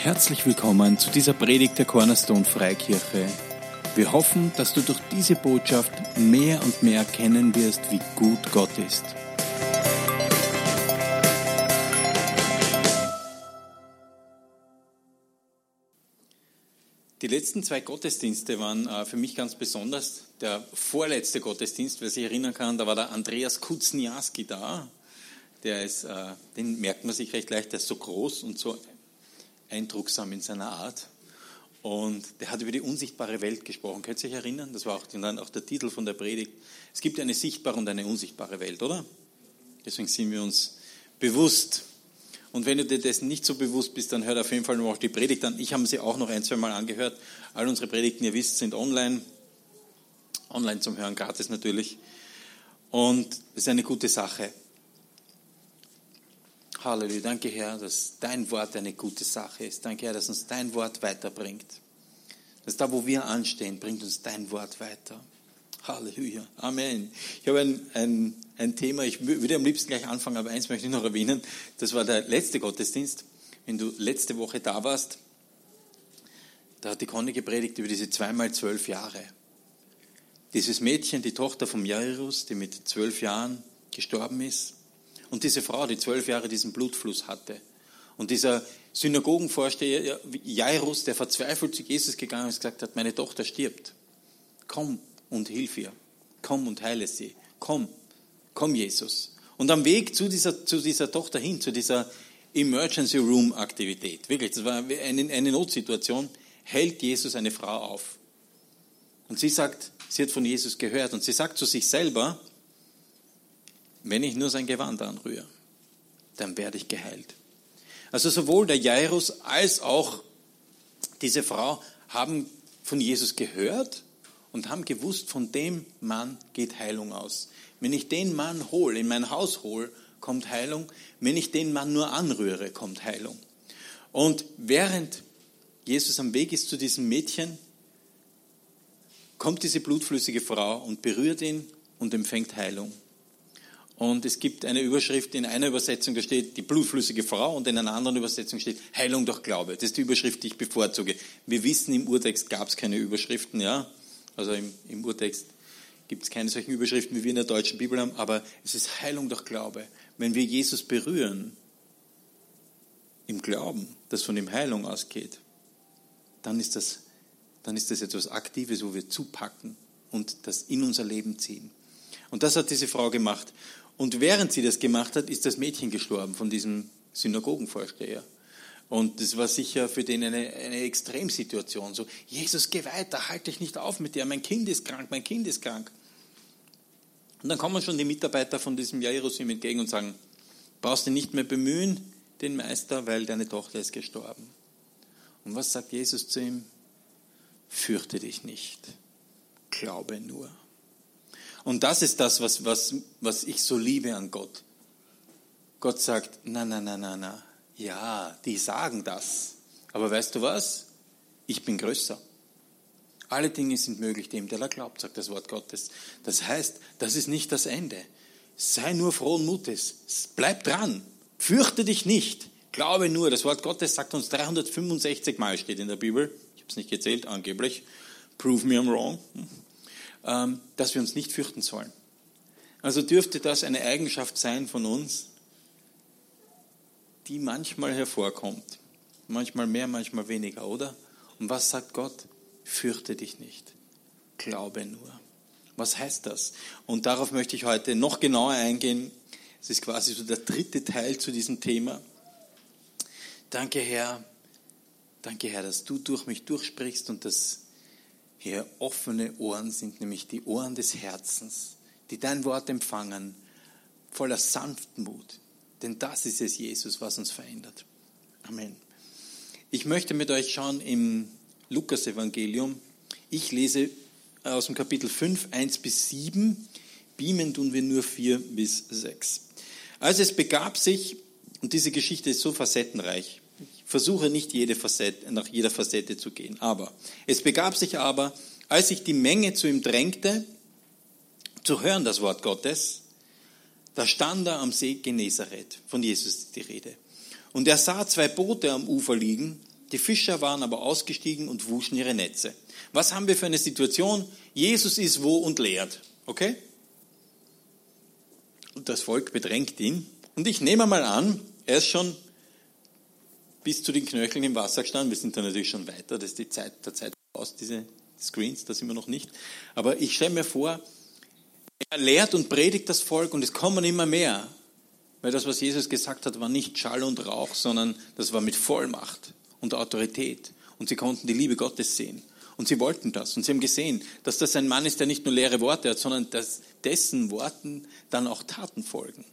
Herzlich willkommen zu dieser Predigt der Cornerstone Freikirche. Wir hoffen, dass du durch diese Botschaft mehr und mehr erkennen wirst, wie gut Gott ist. Die letzten zwei Gottesdienste waren äh, für mich ganz besonders. Der vorletzte Gottesdienst, wer sich erinnern kann, da war der Andreas Kuzniaski da. Der ist, äh, den merkt man sich recht leicht, der ist so groß und so eindrucksam in seiner Art. Und der hat über die unsichtbare Welt gesprochen. Könnt ihr euch erinnern? Das war auch, dann auch der Titel von der Predigt. Es gibt eine sichtbare und eine unsichtbare Welt, oder? Deswegen sind wir uns bewusst. Und wenn du dir dessen nicht so bewusst bist, dann hört auf jeden Fall noch die Predigt an. Ich habe sie auch noch ein, zwei Mal angehört. All unsere Predigten, ihr wisst, sind online. Online zum Hören, gratis natürlich. Und es ist eine gute Sache. Halleluja. Danke, Herr, dass dein Wort eine gute Sache ist. Danke, Herr, dass uns dein Wort weiterbringt. Dass da, wo wir anstehen, bringt uns dein Wort weiter. Halleluja. Amen. Ich habe ein, ein, ein Thema, ich würde am liebsten gleich anfangen, aber eins möchte ich noch erwähnen. Das war der letzte Gottesdienst. Wenn du letzte Woche da warst, da hat die Conny gepredigt über diese zweimal zwölf Jahre. Dieses Mädchen, die Tochter vom Jairus, die mit zwölf Jahren gestorben ist, und diese Frau, die zwölf Jahre diesen Blutfluss hatte. Und dieser Synagogenvorsteher Jairus, der verzweifelt zu Jesus gegangen ist und gesagt hat, meine Tochter stirbt. Komm und hilf ihr. Komm und heile sie. Komm, komm Jesus. Und am Weg zu dieser, zu dieser Tochter hin, zu dieser Emergency Room Aktivität, wirklich, das war eine, eine Notsituation, hält Jesus eine Frau auf. Und sie sagt, sie hat von Jesus gehört und sie sagt zu sich selber, wenn ich nur sein Gewand anrühre, dann werde ich geheilt. Also sowohl der Jairus als auch diese Frau haben von Jesus gehört und haben gewusst, von dem Mann geht Heilung aus. Wenn ich den Mann hole, in mein Haus hole, kommt Heilung. Wenn ich den Mann nur anrühre, kommt Heilung. Und während Jesus am Weg ist zu diesem Mädchen, kommt diese blutflüssige Frau und berührt ihn und empfängt Heilung. Und es gibt eine Überschrift in einer Übersetzung, da steht die blutflüssige Frau und in einer anderen Übersetzung steht Heilung durch Glaube. Das ist die Überschrift, die ich bevorzuge. Wir wissen, im Urtext gab es keine Überschriften, ja. Also im, im Urtext gibt es keine solchen Überschriften, wie wir in der deutschen Bibel haben, aber es ist Heilung durch Glaube. Wenn wir Jesus berühren, im Glauben, dass von ihm Heilung ausgeht, dann ist das, dann ist das etwas Aktives, wo wir zupacken und das in unser Leben ziehen. Und das hat diese Frau gemacht. Und während sie das gemacht hat, ist das Mädchen gestorben von diesem Synagogenvorsteher. Und das war sicher für den eine, eine Extremsituation. So, Jesus, geh weiter, halte dich nicht auf mit dir, mein Kind ist krank, mein Kind ist krank. Und dann kommen schon die Mitarbeiter von diesem ihm entgegen und sagen, brauchst du nicht mehr bemühen, den Meister, weil deine Tochter ist gestorben. Und was sagt Jesus zu ihm? Fürchte dich nicht, glaube nur. Und das ist das, was, was, was ich so liebe an Gott. Gott sagt, na, na, na, na, na. Ja, die sagen das. Aber weißt du was? Ich bin größer. Alle Dinge sind möglich dem, der da glaubt, sagt das Wort Gottes. Das heißt, das ist nicht das Ende. Sei nur frohen Mutes. Bleib dran. Fürchte dich nicht. Glaube nur. Das Wort Gottes sagt uns 365 Mal, steht in der Bibel. Ich habe es nicht gezählt, angeblich. Prove me I'm wrong. Ähm, dass wir uns nicht fürchten sollen. Also dürfte das eine Eigenschaft sein von uns, die manchmal hervorkommt. Manchmal mehr, manchmal weniger, oder? Und was sagt Gott? Fürchte dich nicht. Glaube nur. Was heißt das? Und darauf möchte ich heute noch genauer eingehen. Es ist quasi so der dritte Teil zu diesem Thema. Danke, Herr. Danke, Herr, dass du durch mich durchsprichst und dass Herr, offene Ohren sind nämlich die Ohren des Herzens, die dein Wort empfangen, voller Sanftmut. Denn das ist es, Jesus, was uns verändert. Amen. Ich möchte mit euch schauen im Lukas-Evangelium. Ich lese aus dem Kapitel 5, 1 bis 7. Beamen tun wir nur 4 bis 6. Also es begab sich, und diese Geschichte ist so facettenreich, versuche nicht jede Facette, nach jeder Facette zu gehen. Aber es begab sich aber, als sich die Menge zu ihm drängte, zu hören das Wort Gottes, da stand er am See Genezareth, von Jesus die Rede. Und er sah zwei Boote am Ufer liegen die Fischer waren aber ausgestiegen und wuschen ihre Netze. Was haben wir für eine Situation? Jesus ist wo und lehrt. Okay? Und das Volk bedrängt ihn. Und ich nehme mal an, er ist schon bis zu den Knöcheln im Wasser gestanden. Wir sind da natürlich schon weiter. Das ist die Zeit der Zeit aus, diese Screens, da sind wir noch nicht. Aber ich stelle mir vor, er lehrt und predigt das Volk und es kommen immer mehr. Weil das, was Jesus gesagt hat, war nicht Schall und Rauch, sondern das war mit Vollmacht und Autorität. Und sie konnten die Liebe Gottes sehen. Und sie wollten das. Und sie haben gesehen, dass das ein Mann ist, der nicht nur leere Worte hat, sondern dass dessen Worten dann auch Taten folgen.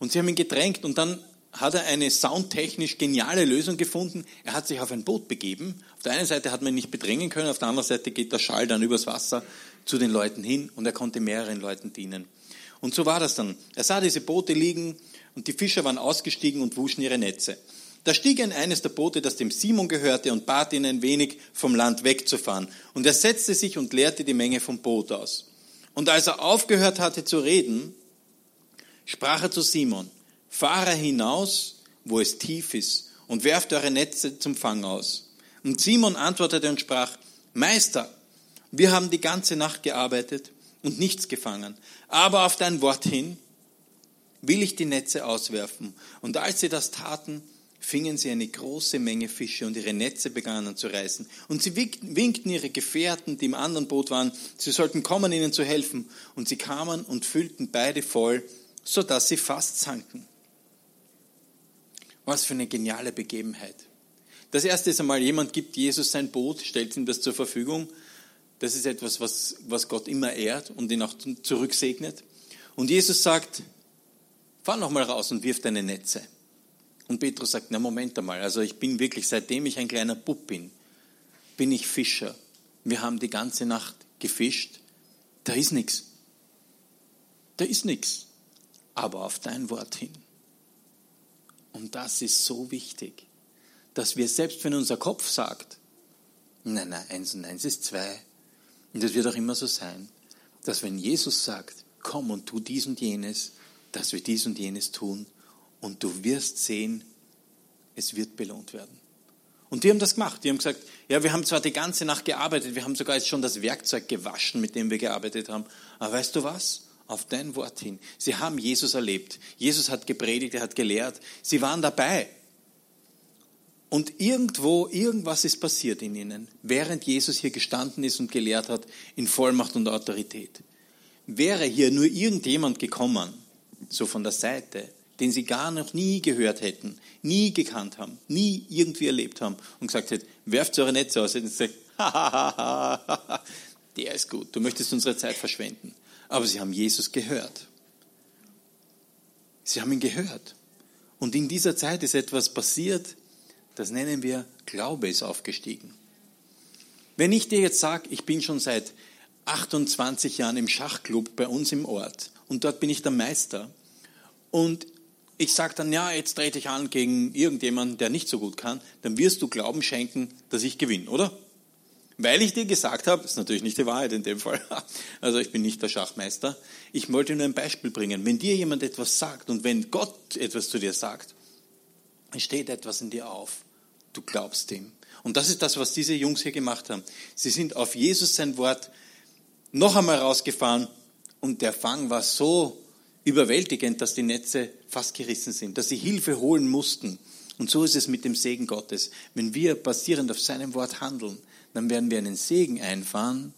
Und sie haben ihn gedrängt und dann hat er eine soundtechnisch geniale Lösung gefunden. Er hat sich auf ein Boot begeben. Auf der einen Seite hat man ihn nicht bedrängen können, auf der anderen Seite geht der Schall dann übers Wasser zu den Leuten hin und er konnte mehreren Leuten dienen. Und so war das dann. Er sah diese Boote liegen und die Fischer waren ausgestiegen und wuschen ihre Netze. Da stieg in eines der Boote, das dem Simon gehörte, und bat ihn ein wenig vom Land wegzufahren. Und er setzte sich und leerte die Menge vom Boot aus. Und als er aufgehört hatte zu reden, sprach er zu Simon, fahre hinaus, wo es tief ist, und werft eure Netze zum Fang aus. Und Simon antwortete und sprach, Meister, wir haben die ganze Nacht gearbeitet und nichts gefangen, aber auf dein Wort hin will ich die Netze auswerfen. Und als sie das taten, fingen sie eine große Menge Fische und ihre Netze begannen zu reißen. Und sie winkten ihre Gefährten, die im anderen Boot waren, sie sollten kommen, ihnen zu helfen. Und sie kamen und füllten beide voll, sodass sie fast sanken. Was für eine geniale Begebenheit. Das erste ist einmal, jemand gibt Jesus sein Boot, stellt ihm das zur Verfügung. Das ist etwas, was, was Gott immer ehrt und ihn auch zurücksegnet. Und Jesus sagt, fahr noch mal raus und wirf deine Netze. Und Petrus sagt, na Moment einmal, also ich bin wirklich, seitdem ich ein kleiner Bub bin, bin ich Fischer. Wir haben die ganze Nacht gefischt. Da ist nichts. Da ist nichts. Aber auf dein Wort hin. Und das ist so wichtig, dass wir selbst, wenn unser Kopf sagt, nein, nein, eins und eins ist zwei, und das wird auch immer so sein, dass wenn Jesus sagt, komm und tu dies und jenes, dass wir dies und jenes tun und du wirst sehen, es wird belohnt werden. Und die haben das gemacht. Die haben gesagt, ja, wir haben zwar die ganze Nacht gearbeitet, wir haben sogar jetzt schon das Werkzeug gewaschen, mit dem wir gearbeitet haben. Aber weißt du was? Auf dein Wort hin. Sie haben Jesus erlebt. Jesus hat gepredigt, er hat gelehrt. Sie waren dabei. Und irgendwo, irgendwas ist passiert in ihnen, während Jesus hier gestanden ist und gelehrt hat, in Vollmacht und Autorität. Wäre hier nur irgendjemand gekommen, so von der Seite, den sie gar noch nie gehört hätten, nie gekannt haben, nie irgendwie erlebt haben und gesagt hätten, werft eure Netze aus, hätten sie gesagt, der ist gut, du möchtest unsere Zeit verschwenden. Aber sie haben Jesus gehört. Sie haben ihn gehört. Und in dieser Zeit ist etwas passiert, das nennen wir Glaube ist aufgestiegen. Wenn ich dir jetzt sage, ich bin schon seit 28 Jahren im Schachclub bei uns im Ort und dort bin ich der Meister und ich sage dann, ja, jetzt trete ich an gegen irgendjemanden, der nicht so gut kann, dann wirst du Glauben schenken, dass ich gewinne, oder? Weil ich dir gesagt habe, ist natürlich nicht die Wahrheit in dem Fall, also ich bin nicht der Schachmeister, ich wollte nur ein Beispiel bringen. Wenn dir jemand etwas sagt und wenn Gott etwas zu dir sagt, steht etwas in dir auf, du glaubst ihm. Und das ist das, was diese Jungs hier gemacht haben. Sie sind auf Jesus sein Wort noch einmal rausgefahren und der Fang war so überwältigend, dass die Netze fast gerissen sind, dass sie Hilfe holen mussten. Und so ist es mit dem Segen Gottes. Wenn wir basierend auf seinem Wort handeln, dann werden wir einen Segen einfahren,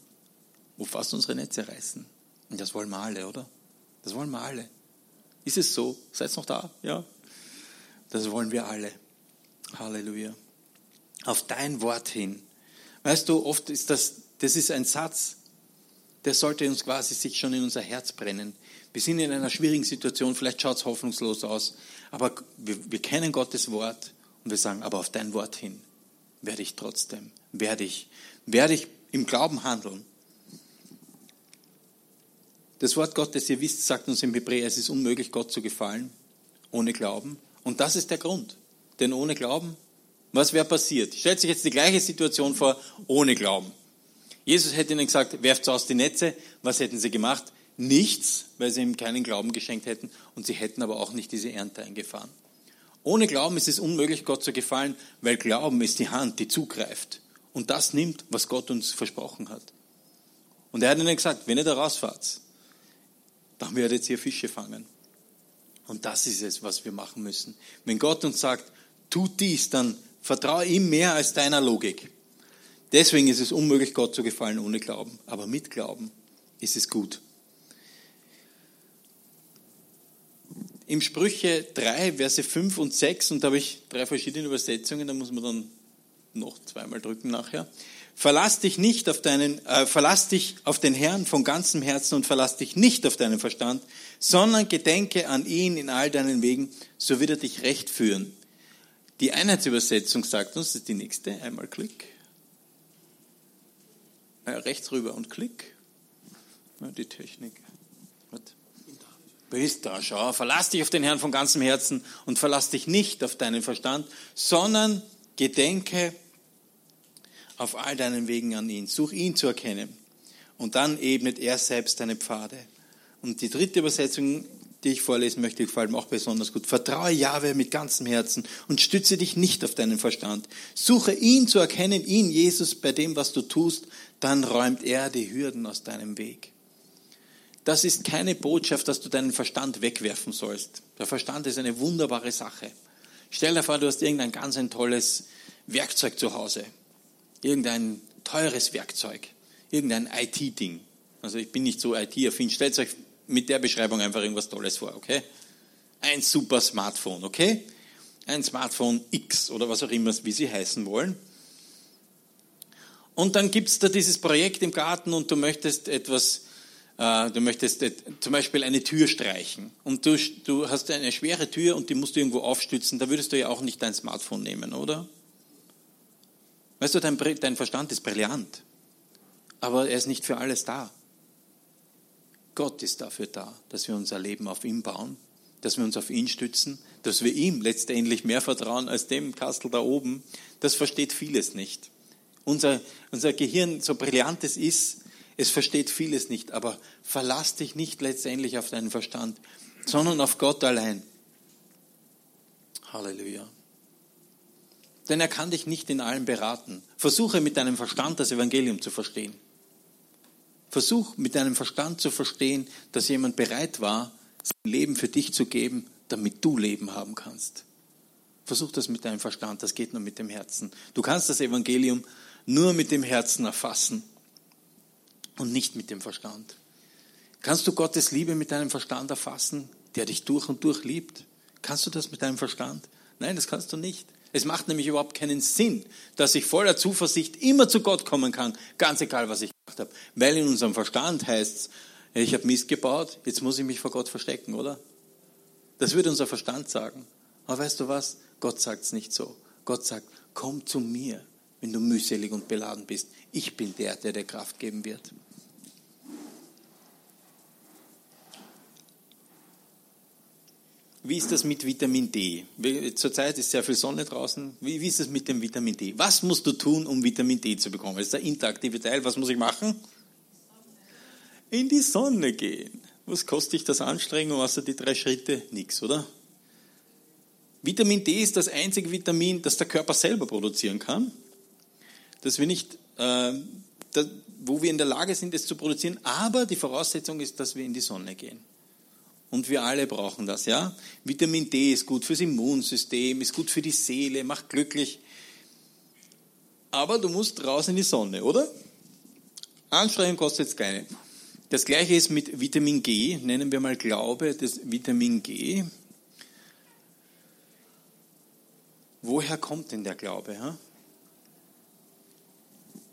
wo fast unsere Netze reißen. Und das wollen wir alle, oder? Das wollen wir alle. Ist es so? Seid noch da? Ja. Das wollen wir alle. Halleluja. Auf dein Wort hin. Weißt du, oft ist das, das ist ein Satz, der sollte uns quasi sich schon in unser Herz brennen. Wir sind in einer schwierigen Situation, vielleicht schaut es hoffnungslos aus, aber wir, wir kennen Gottes Wort und wir sagen, aber auf dein Wort hin werde ich trotzdem, werde ich, werde ich im Glauben handeln. Das Wort Gottes, ihr wisst, sagt uns im Hebräer, es ist unmöglich, Gott zu gefallen, ohne Glauben. Und das ist der Grund. Denn ohne Glauben, was wäre passiert? Stellt sich jetzt die gleiche Situation vor, ohne Glauben. Jesus hätte ihnen gesagt, werft aus die Netze. Was hätten sie gemacht? Nichts, weil sie ihm keinen Glauben geschenkt hätten und sie hätten aber auch nicht diese Ernte eingefahren. Ohne Glauben ist es unmöglich, Gott zu gefallen, weil Glauben ist die Hand, die zugreift und das nimmt, was Gott uns versprochen hat. Und er hat ihnen gesagt, wenn ihr da rausfahrt, dann werdet ihr Fische fangen. Und das ist es, was wir machen müssen. Wenn Gott uns sagt, tut dies, dann vertraue ihm mehr als deiner Logik. Deswegen ist es unmöglich, Gott zu gefallen ohne Glauben. Aber mit Glauben ist es gut. Im Sprüche 3, Verse 5 und 6, und da habe ich drei verschiedene Übersetzungen, da muss man dann noch zweimal drücken nachher. Verlass dich nicht auf deinen, äh, verlass dich auf den Herrn von ganzem Herzen und verlass dich nicht auf deinen Verstand, sondern gedenke an ihn in all deinen Wegen, so wird er dich recht führen. Die Einheitsübersetzung sagt uns, das ist die nächste, einmal Klick. Äh, rechts rüber und Klick. Ja, die Technik. Was? Bist da, schau. Verlass dich auf den Herrn von ganzem Herzen und verlass dich nicht auf deinen Verstand, sondern gedenke auf all deinen Wegen an ihn. Such ihn zu erkennen. Und dann ebnet er selbst deine Pfade. Und die dritte Übersetzung, die ich vorlesen möchte, gefällt mir auch besonders gut. Vertraue Jahwe mit ganzem Herzen und stütze dich nicht auf deinen Verstand. Suche ihn zu erkennen, ihn, Jesus, bei dem, was du tust, dann räumt er die Hürden aus deinem Weg. Das ist keine Botschaft, dass du deinen Verstand wegwerfen sollst. Der Verstand ist eine wunderbare Sache. Stell dir vor, du hast irgendein ganz ein tolles Werkzeug zu Hause irgendein teures Werkzeug, irgendein IT-Ding. Also ich bin nicht so IT-affin. Stellt euch mit der Beschreibung einfach irgendwas Tolles vor, okay? Ein super Smartphone, okay? Ein Smartphone X oder was auch immer, wie sie heißen wollen. Und dann gibt es da dieses Projekt im Garten und du möchtest etwas, äh, du möchtest et, zum Beispiel eine Tür streichen. Und du, du hast eine schwere Tür und die musst du irgendwo aufstützen. Da würdest du ja auch nicht dein Smartphone nehmen, oder? Weißt du, dein, dein Verstand ist brillant, aber er ist nicht für alles da. Gott ist dafür da, dass wir unser Leben auf ihn bauen, dass wir uns auf ihn stützen, dass wir ihm letztendlich mehr vertrauen als dem Kastel da oben. Das versteht vieles nicht. Unser, unser Gehirn, so brillant es ist, es versteht vieles nicht, aber verlass dich nicht letztendlich auf deinen Verstand, sondern auf Gott allein. Halleluja denn er kann dich nicht in allem beraten. Versuche mit deinem Verstand das Evangelium zu verstehen. Versuch mit deinem Verstand zu verstehen, dass jemand bereit war, sein Leben für dich zu geben, damit du Leben haben kannst. Versuch das mit deinem Verstand, das geht nur mit dem Herzen. Du kannst das Evangelium nur mit dem Herzen erfassen und nicht mit dem Verstand. Kannst du Gottes Liebe mit deinem Verstand erfassen, der dich durch und durch liebt? Kannst du das mit deinem Verstand? Nein, das kannst du nicht. Es macht nämlich überhaupt keinen Sinn, dass ich voller Zuversicht immer zu Gott kommen kann, ganz egal, was ich gemacht habe. Weil in unserem Verstand heißt es, ich habe Mist gebaut, jetzt muss ich mich vor Gott verstecken, oder? Das würde unser Verstand sagen. Aber weißt du was? Gott sagt es nicht so. Gott sagt, komm zu mir, wenn du mühselig und beladen bist. Ich bin der, der dir Kraft geben wird. Wie ist das mit Vitamin D? Zurzeit ist sehr viel Sonne draußen. Wie, wie ist das mit dem Vitamin D? Was musst du tun, um Vitamin D zu bekommen? Das ist der interaktive Teil. Was muss ich machen? In die Sonne gehen. Was kostet dich das Anstrengung, außer die drei Schritte? Nix, oder? Vitamin D ist das einzige Vitamin, das der Körper selber produzieren kann. Dass wir nicht, äh, da, wo wir in der Lage sind, es zu produzieren. Aber die Voraussetzung ist, dass wir in die Sonne gehen. Und wir alle brauchen das, ja. Vitamin D ist gut fürs Immunsystem, ist gut für die Seele, macht glücklich. Aber du musst raus in die Sonne, oder? Anstrengung kostet jetzt keine. Das gleiche ist mit Vitamin G, nennen wir mal Glaube, das Vitamin G. Woher kommt denn der Glaube? Ha?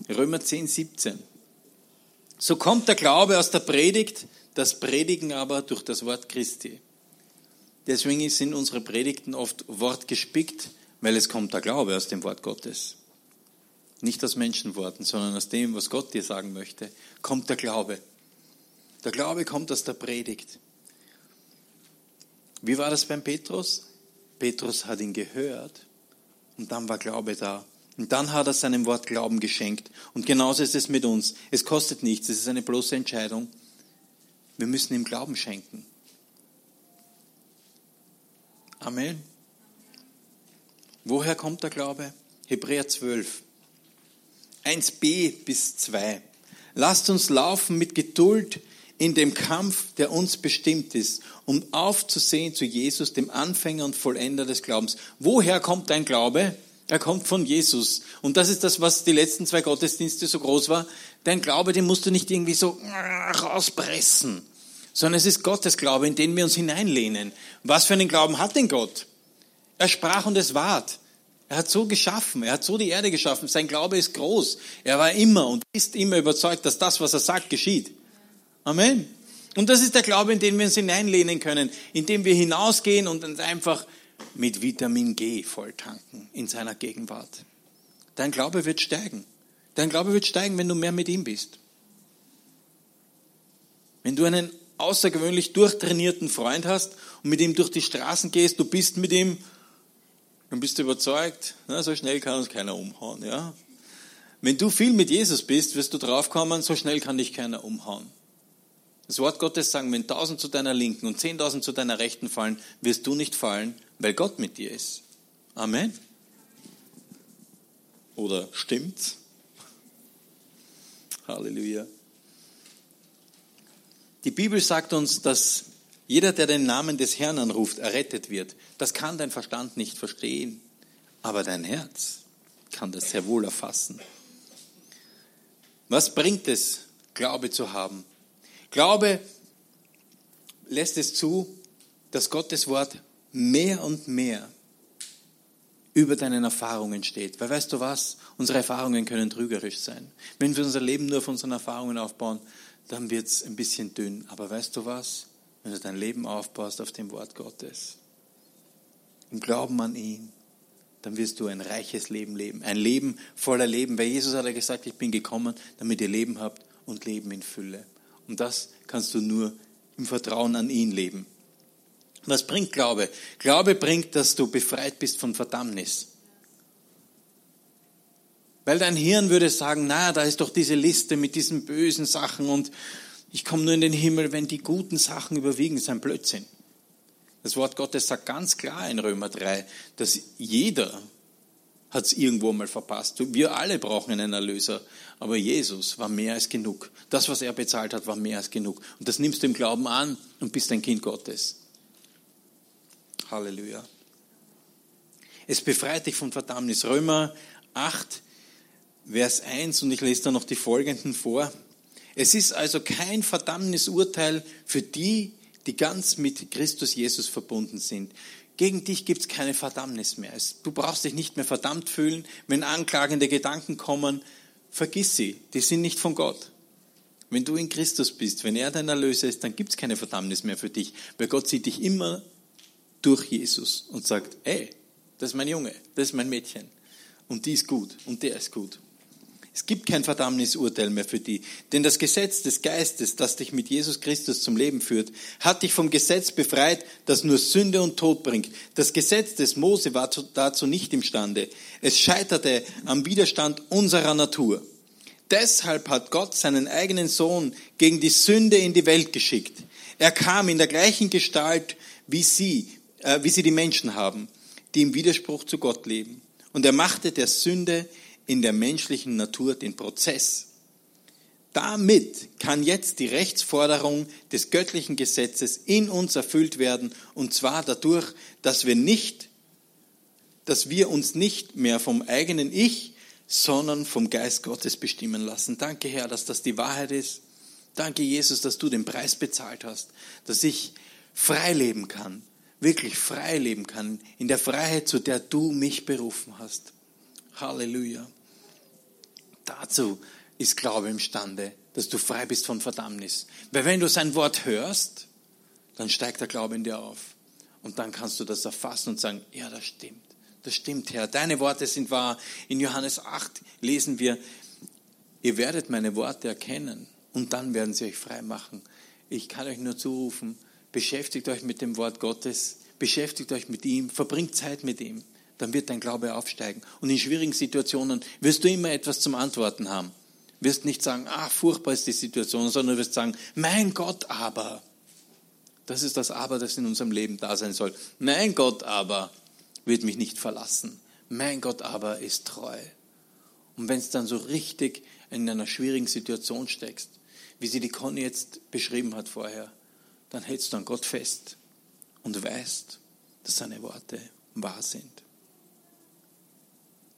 Römer 10, 17. So kommt der Glaube aus der Predigt, das Predigen aber durch das Wort Christi. Deswegen sind unsere Predigten oft wortgespickt, weil es kommt der Glaube aus dem Wort Gottes. Nicht aus Menschenworten, sondern aus dem, was Gott dir sagen möchte, kommt der Glaube. Der Glaube kommt aus der Predigt. Wie war das beim Petrus? Petrus hat ihn gehört und dann war Glaube da. Und dann hat er seinem Wort Glauben geschenkt. Und genauso ist es mit uns. Es kostet nichts, es ist eine bloße Entscheidung. Wir müssen ihm Glauben schenken. Amen. Woher kommt der Glaube? Hebräer 12. 1b bis 2. Lasst uns laufen mit Geduld in dem Kampf, der uns bestimmt ist, um aufzusehen zu Jesus, dem Anfänger und Vollender des Glaubens. Woher kommt dein Glaube? Er kommt von Jesus. Und das ist das, was die letzten zwei Gottesdienste so groß war. Dein Glaube, den musst du nicht irgendwie so rauspressen, sondern es ist Gottes Glaube, in den wir uns hineinlehnen. Was für einen Glauben hat denn Gott? Er sprach und es ward. Er hat so geschaffen, er hat so die Erde geschaffen. Sein Glaube ist groß. Er war immer und ist immer überzeugt, dass das, was er sagt, geschieht. Amen. Und das ist der Glaube, in den wir uns hineinlehnen können, in dem wir hinausgehen und uns einfach mit Vitamin G volltanken in seiner Gegenwart. Dein Glaube wird steigen. Dein Glaube wird steigen, wenn du mehr mit ihm bist. Wenn du einen außergewöhnlich durchtrainierten Freund hast und mit ihm durch die Straßen gehst, du bist mit ihm, dann bist du überzeugt, na, so schnell kann uns keiner umhauen. Ja? Wenn du viel mit Jesus bist, wirst du draufkommen, so schnell kann dich keiner umhauen. Das Wort Gottes sagen, wenn tausend zu deiner Linken und zehntausend zu deiner Rechten fallen, wirst du nicht fallen, weil Gott mit dir ist. Amen. Oder stimmt's? Halleluja. Die Bibel sagt uns, dass jeder, der den Namen des Herrn anruft, errettet wird. Das kann dein Verstand nicht verstehen, aber dein Herz kann das sehr wohl erfassen. Was bringt es, Glaube zu haben? Glaube lässt es zu, dass Gottes Wort mehr und mehr über deinen Erfahrungen steht. Weil weißt du was? Unsere Erfahrungen können trügerisch sein. Wenn wir unser Leben nur auf unseren Erfahrungen aufbauen, dann wird es ein bisschen dünn. Aber weißt du was? Wenn du dein Leben aufbaust auf dem Wort Gottes, im Glauben an ihn, dann wirst du ein reiches Leben leben. Ein Leben voller Leben. Weil Jesus hat ja gesagt, ich bin gekommen, damit ihr Leben habt und Leben in Fülle. Und das kannst du nur im Vertrauen an ihn leben. Was bringt Glaube? Glaube bringt, dass du befreit bist von Verdammnis. Weil dein Hirn würde sagen, na, da ist doch diese Liste mit diesen bösen Sachen und ich komme nur in den Himmel, wenn die guten Sachen überwiegen. Das ist ein Blödsinn. Das Wort Gottes sagt ganz klar in Römer 3, dass jeder hat es irgendwo mal verpasst. Wir alle brauchen einen Erlöser. Aber Jesus war mehr als genug. Das, was er bezahlt hat, war mehr als genug. Und das nimmst du im Glauben an und bist ein Kind Gottes. Halleluja. Es befreit dich von Verdammnis. Römer 8, Vers 1, und ich lese da noch die folgenden vor. Es ist also kein Verdammnisurteil für die, die ganz mit Christus Jesus verbunden sind. Gegen dich gibt es keine Verdammnis mehr. Du brauchst dich nicht mehr verdammt fühlen, wenn anklagende Gedanken kommen. Vergiss sie, die sind nicht von Gott. Wenn du in Christus bist, wenn er dein Erlöser ist, dann gibt es keine Verdammnis mehr für dich, weil Gott sieht dich immer durch Jesus und sagt, hey, das ist mein Junge, das ist mein Mädchen und die ist gut und der ist gut. Es gibt kein Verdammnisurteil mehr für die. Denn das Gesetz des Geistes, das dich mit Jesus Christus zum Leben führt, hat dich vom Gesetz befreit, das nur Sünde und Tod bringt. Das Gesetz des Mose war dazu nicht imstande. Es scheiterte am Widerstand unserer Natur. Deshalb hat Gott seinen eigenen Sohn gegen die Sünde in die Welt geschickt. Er kam in der gleichen Gestalt wie sie, äh, wie sie die Menschen haben, die im Widerspruch zu Gott leben. Und er machte der Sünde in der menschlichen Natur den Prozess. Damit kann jetzt die Rechtsforderung des göttlichen Gesetzes in uns erfüllt werden, und zwar dadurch, dass wir nicht, dass wir uns nicht mehr vom eigenen Ich, sondern vom Geist Gottes bestimmen lassen. Danke, Herr, dass das die Wahrheit ist. Danke, Jesus, dass du den Preis bezahlt hast, dass ich frei leben kann, wirklich frei leben kann, in der Freiheit, zu der du mich berufen hast. Halleluja dazu ist Glaube imstande, dass du frei bist von Verdammnis. Weil wenn du sein Wort hörst, dann steigt der Glaube in dir auf. Und dann kannst du das erfassen und sagen, ja, das stimmt. Das stimmt, Herr. Deine Worte sind wahr. In Johannes 8 lesen wir, ihr werdet meine Worte erkennen und dann werden sie euch frei machen. Ich kann euch nur zurufen, beschäftigt euch mit dem Wort Gottes, beschäftigt euch mit ihm, verbringt Zeit mit ihm dann wird dein Glaube aufsteigen. Und in schwierigen Situationen wirst du immer etwas zum Antworten haben. Wirst nicht sagen, ah, furchtbar ist die Situation, sondern wirst sagen, mein Gott aber. Das ist das Aber, das in unserem Leben da sein soll. Mein Gott aber wird mich nicht verlassen. Mein Gott aber ist treu. Und wenn es dann so richtig in einer schwierigen Situation steckst, wie sie die Conny jetzt beschrieben hat vorher, dann hältst du an Gott fest und weißt, dass seine Worte wahr sind.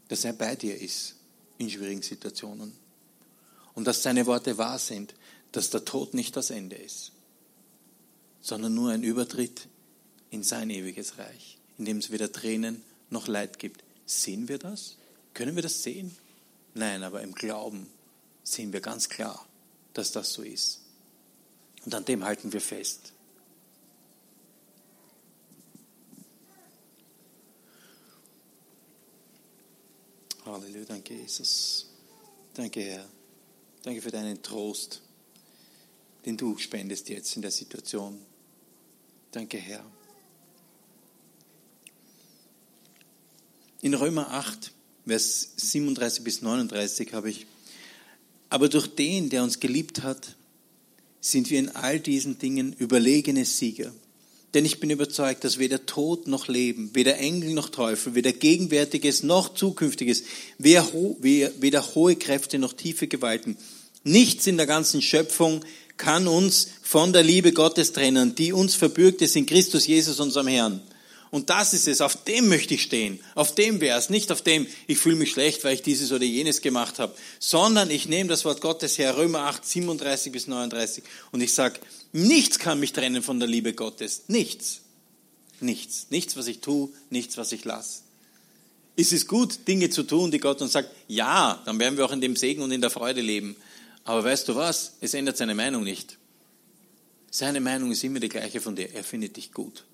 Dass er bei dir ist in schwierigen Situationen. Und dass seine Worte wahr sind, dass der Tod nicht das Ende ist, sondern nur ein Übertritt in sein ewiges Reich, in dem es weder Tränen noch Leid gibt. Sehen wir das? Können wir das sehen? Nein, aber im Glauben sehen wir ganz klar, dass das so ist. Und an dem halten wir fest. Halleluja, danke Jesus. Danke Herr. Danke für deinen Trost, den du spendest jetzt in der Situation. Danke Herr. In Römer 8, Vers 37 bis 39 habe ich, aber durch den, der uns geliebt hat, sind wir in all diesen Dingen überlegene Sieger. Denn ich bin überzeugt, dass weder Tod noch Leben, weder Engel noch Teufel, weder Gegenwärtiges noch Zukünftiges, weder hohe Kräfte noch tiefe Gewalten, nichts in der ganzen Schöpfung kann uns von der Liebe Gottes trennen, die uns verbürgt ist in Christus Jesus, unserem Herrn. Und das ist es, auf dem möchte ich stehen, auf dem es, nicht auf dem, ich fühle mich schlecht, weil ich dieses oder jenes gemacht habe, sondern ich nehme das Wort Gottes her, Römer 8, 37 bis 39, und ich sage, nichts kann mich trennen von der Liebe Gottes, nichts, nichts, nichts, was ich tue, nichts, was ich lasse. Ist es gut, Dinge zu tun, die Gott uns sagt, ja, dann werden wir auch in dem Segen und in der Freude leben. Aber weißt du was? Es ändert seine Meinung nicht. Seine Meinung ist immer die gleiche von dir. Er findet dich gut.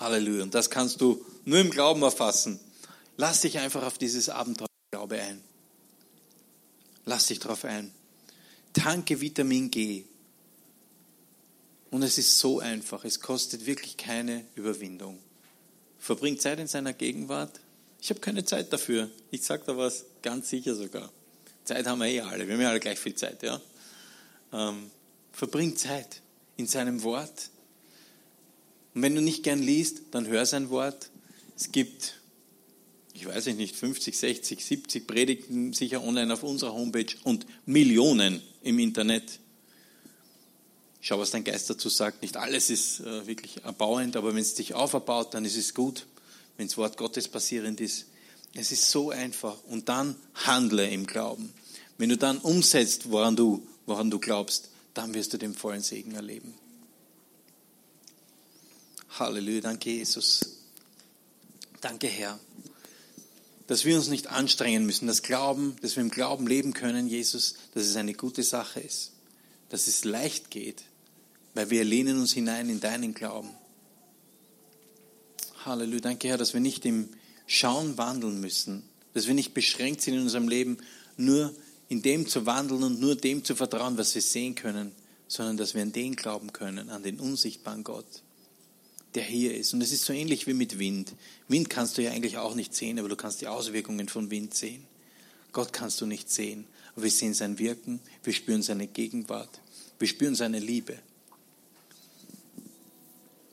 Halleluja. Und das kannst du nur im Glauben erfassen. Lass dich einfach auf dieses Abenteuer Glaube ein. Lass dich darauf ein. Tanke Vitamin G. Und es ist so einfach. Es kostet wirklich keine Überwindung. Verbring Zeit in seiner Gegenwart. Ich habe keine Zeit dafür. Ich sage da was ganz sicher sogar. Zeit haben wir eh alle. Wir haben ja alle gleich viel Zeit. Ja? Ähm, verbring Zeit in seinem Wort. Und wenn du nicht gern liest, dann hör sein Wort. Es gibt, ich weiß nicht, 50, 60, 70 Predigten sicher online auf unserer Homepage und Millionen im Internet. Schau, was dein Geist dazu sagt. Nicht alles ist äh, wirklich erbauend, aber wenn es dich auferbaut, dann ist es gut. Wenn das Wort Gottes passierend ist. Es ist so einfach. Und dann handle im Glauben. Wenn du dann umsetzt, woran du, woran du glaubst, dann wirst du den vollen Segen erleben. Halleluja, danke Jesus. Danke Herr, dass wir uns nicht anstrengen müssen, das Glauben, dass wir im Glauben leben können, Jesus, dass es eine gute Sache ist, dass es leicht geht, weil wir lehnen uns hinein in deinen Glauben. Halleluja, danke Herr, dass wir nicht im Schauen wandeln müssen, dass wir nicht beschränkt sind in unserem Leben, nur in dem zu wandeln und nur dem zu vertrauen, was wir sehen können, sondern dass wir an den glauben können, an den unsichtbaren Gott der hier ist. Und es ist so ähnlich wie mit Wind. Wind kannst du ja eigentlich auch nicht sehen, aber du kannst die Auswirkungen von Wind sehen. Gott kannst du nicht sehen, aber wir sehen sein Wirken, wir spüren seine Gegenwart, wir spüren seine Liebe.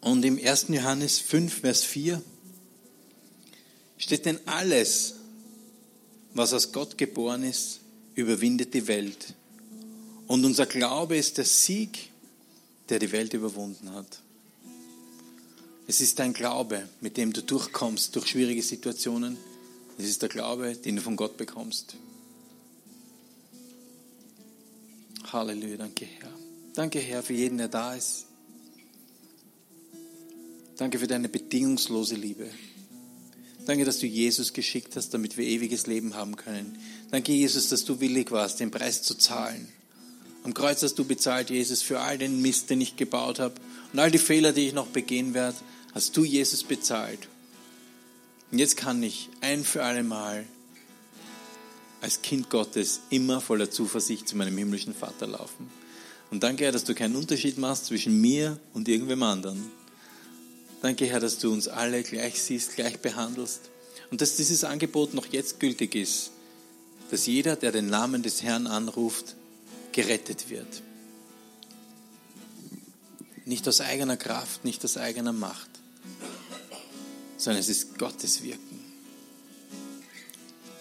Und im 1. Johannes 5, Vers 4 steht denn alles, was aus Gott geboren ist, überwindet die Welt. Und unser Glaube ist der Sieg, der die Welt überwunden hat. Es ist dein Glaube, mit dem du durchkommst durch schwierige Situationen. Es ist der Glaube, den du von Gott bekommst. Halleluja, danke Herr. Danke Herr für jeden, der da ist. Danke für deine bedingungslose Liebe. Danke, dass du Jesus geschickt hast, damit wir ewiges Leben haben können. Danke, Jesus, dass du willig warst, den Preis zu zahlen. Am Kreuz hast du bezahlt, Jesus, für all den Mist, den ich gebaut habe und all die Fehler, die ich noch begehen werde hast du Jesus bezahlt. Und jetzt kann ich ein für alle Mal als Kind Gottes immer voller Zuversicht zu meinem himmlischen Vater laufen. Und danke, Herr, dass du keinen Unterschied machst zwischen mir und irgendwem anderen. Danke, Herr, dass du uns alle gleich siehst, gleich behandelst und dass dieses Angebot noch jetzt gültig ist, dass jeder, der den Namen des Herrn anruft, gerettet wird. Nicht aus eigener Kraft, nicht aus eigener Macht, sondern es ist Gottes Wirken.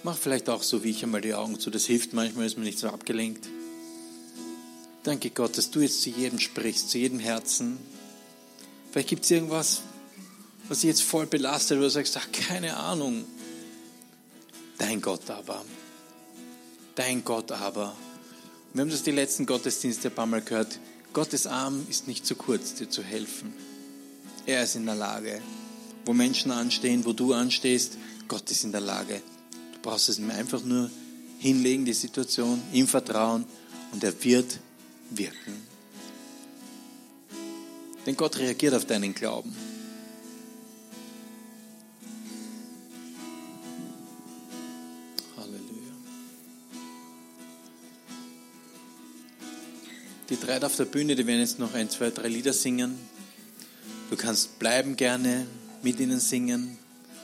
Mach vielleicht auch so wie ich einmal die Augen zu. Das hilft manchmal, ist man nicht so abgelenkt. Danke Gott, dass du jetzt zu jedem sprichst, zu jedem Herzen. Vielleicht gibt es irgendwas, was dich jetzt voll belastet, wo du sagst, ach, keine Ahnung. Dein Gott aber. Dein Gott aber. Wir haben das die letzten Gottesdienste ein paar Mal gehört. Gottes Arm ist nicht zu kurz, dir zu helfen. Er ist in der Lage. Wo Menschen anstehen, wo du anstehst, Gott ist in der Lage. Du brauchst es ihm einfach nur hinlegen, die Situation, ihm vertrauen und er wird wirken. Denn Gott reagiert auf deinen Glauben. Halleluja. Die drei auf der Bühne, die werden jetzt noch ein, zwei, drei Lieder singen. Du kannst bleiben gerne mit ihnen singen.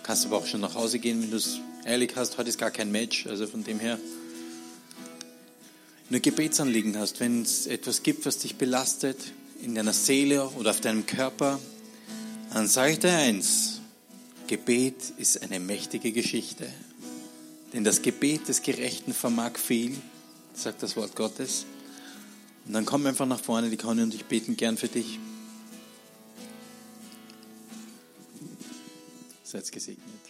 Kannst aber auch schon nach Hause gehen, wenn du es ehrlich hast. Heute ist gar kein Match, also von dem her nur Gebetsanliegen hast, wenn es etwas gibt, was dich belastet, in deiner Seele oder auf deinem Körper, dann sage ich dir eins, Gebet ist eine mächtige Geschichte. Denn das Gebet des Gerechten vermag viel, sagt das Wort Gottes. Und dann komm einfach nach vorne, die Conny und ich beten gern für dich. Светские сеть нет.